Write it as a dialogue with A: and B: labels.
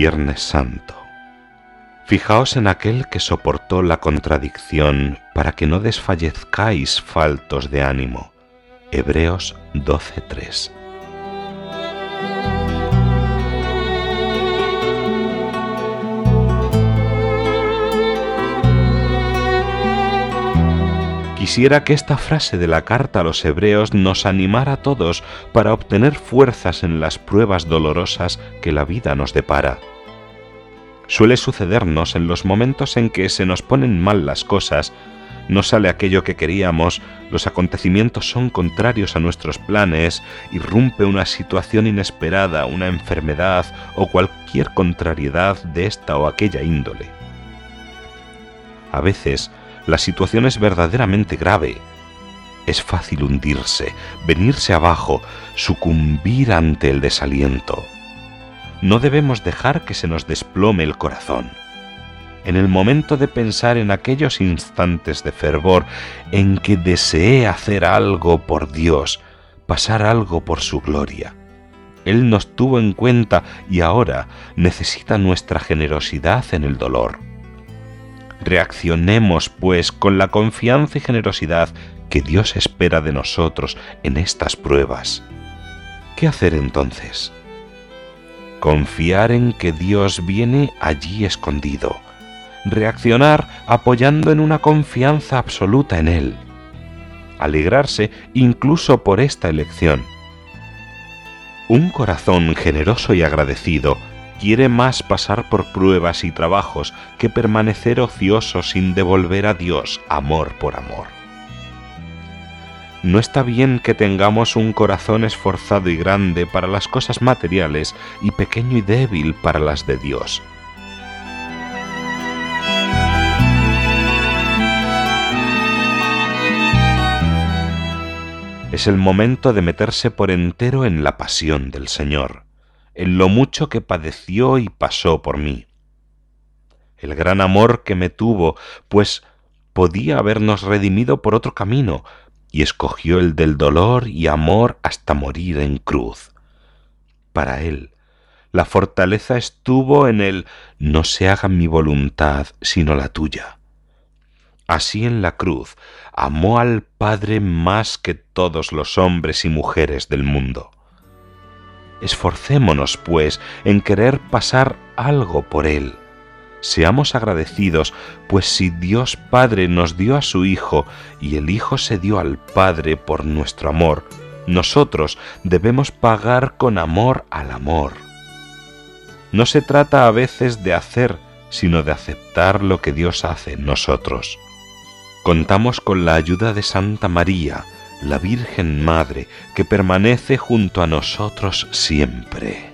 A: Viernes Santo. Fijaos en aquel que soportó la contradicción para que no desfallezcáis faltos de ánimo. Hebreos 12:3. Quisiera que esta frase de la carta a los hebreos nos animara a todos para obtener fuerzas en las pruebas dolorosas que la vida nos depara. Suele sucedernos en los momentos en que se nos ponen mal las cosas, no sale aquello que queríamos, los acontecimientos son contrarios a nuestros planes, irrumpe una situación inesperada, una enfermedad o cualquier contrariedad de esta o aquella índole. A veces, la situación es verdaderamente grave. Es fácil hundirse, venirse abajo, sucumbir ante el desaliento. No debemos dejar que se nos desplome el corazón. En el momento de pensar en aquellos instantes de fervor en que deseé hacer algo por Dios, pasar algo por su gloria. Él nos tuvo en cuenta y ahora necesita nuestra generosidad en el dolor. Reaccionemos, pues, con la confianza y generosidad que Dios espera de nosotros en estas pruebas. ¿Qué hacer entonces? Confiar en que Dios viene allí escondido. Reaccionar apoyando en una confianza absoluta en Él. Alegrarse incluso por esta elección. Un corazón generoso y agradecido quiere más pasar por pruebas y trabajos que permanecer ocioso sin devolver a Dios amor por amor. No está bien que tengamos un corazón esforzado y grande para las cosas materiales y pequeño y débil para las de Dios. Es el momento de meterse por entero en la pasión del Señor en lo mucho que padeció y pasó por mí. El gran amor que me tuvo, pues podía habernos redimido por otro camino, y escogió el del dolor y amor hasta morir en cruz. Para él, la fortaleza estuvo en el no se haga mi voluntad sino la tuya. Así en la cruz amó al Padre más que todos los hombres y mujeres del mundo. Esforcémonos, pues, en querer pasar algo por Él. Seamos agradecidos, pues si Dios Padre nos dio a su Hijo y el Hijo se dio al Padre por nuestro amor, nosotros debemos pagar con amor al amor. No se trata a veces de hacer, sino de aceptar lo que Dios hace en nosotros. Contamos con la ayuda de Santa María, la Virgen Madre, que permanece junto a nosotros siempre.